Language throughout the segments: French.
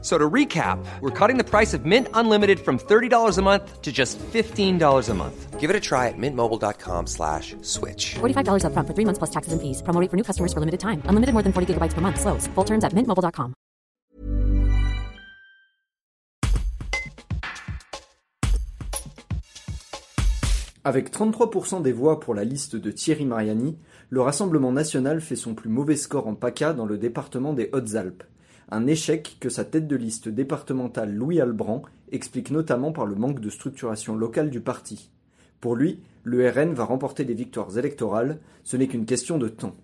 So to recap, we're cutting the price of Mint Unlimited from $30 a month to just $15 a month. Give it a try at mintmobile.com slash switch. $45 upfront for three months plus taxes and fees. Promo rate for new customers for limited time. Unlimited more than 40 gigabytes per month. Slows. Full terms at mintmobile.com. Avec 33% des voix pour la liste de Thierry Mariani, le Rassemblement national fait son plus mauvais score en PACA dans le département des Hautes-Alpes. Un échec que sa tête de liste départementale Louis Albrand explique notamment par le manque de structuration locale du parti. Pour lui, le RN va remporter des victoires électorales, ce n'est qu'une question de temps.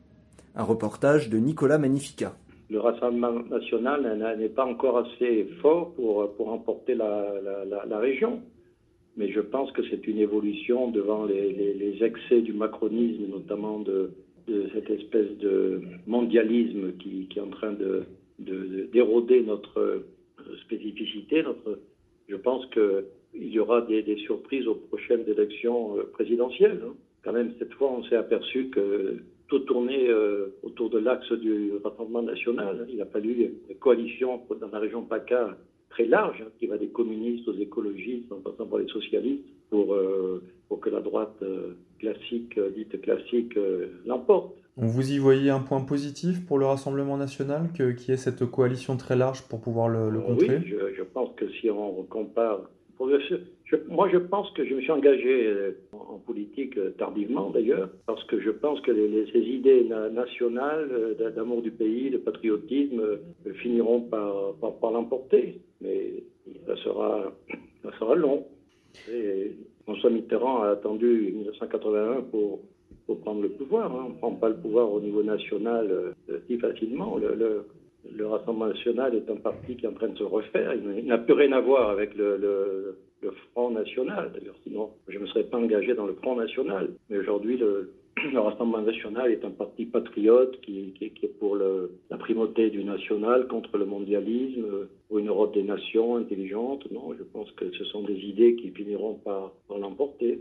Un reportage de Nicolas Magnifica. le Rassemblement national n'a- n'est pas encore assez fort pour, pour remporter la, la- région. Mais je pense que c'est une évolution devant les, les- les excès du macronisme, notamment de, de cette espèce de mondialisme qui, qui est en train de- d'éroder notre euh, spécificité. Je pense qu'il y aura des, surprises aux prochaines élections euh, présidentielles. hein. Quand même, cette fois, on s'est aperçu que tout tournait euh, autour de l'axe du Rassemblement national. Il a fallu une coalition dans la région PACA très large, hein, qui va des communistes aux écologistes, en passant par les socialistes, pour, pour que la droite classique, dite classique, l'emporte. Donc vous y voyez un point positif pour le Rassemblement national, que- y ait cette coalition très large pour pouvoir le, le Euh, contrer? Oui, je, je pense que si on compare. pour le- je- moi, je pense que je me suis engagé euh, en, politique euh, tardivement, d'ailleurs, parce que je pense que les- les- ces idées na- nationales, d'a- d'amour du pays, de patriotisme, finiront par, par, par l'emporter. Mais ça sera, ça sera long. Et François Mitterrand a attendu 1981 pour, pour prendre le pouvoir. hein. On ne prend pas le pouvoir au niveau national euh, si facilement. Le, le- le Rassemblement national est un parti qui est en train de se refaire. Il n'a- plus rien à voir avec le, Front national. D'ailleurs, sinon, je ne me serais pas engagé dans le Front national. Mais aujourd'hui, le, le Rassemblement national est un parti patriote qui, est pour la primauté du national contre le mondialisme, euh, pour une Europe des nations intelligente. Non, je pense que ce sont des idées qui finiront par l'emporter.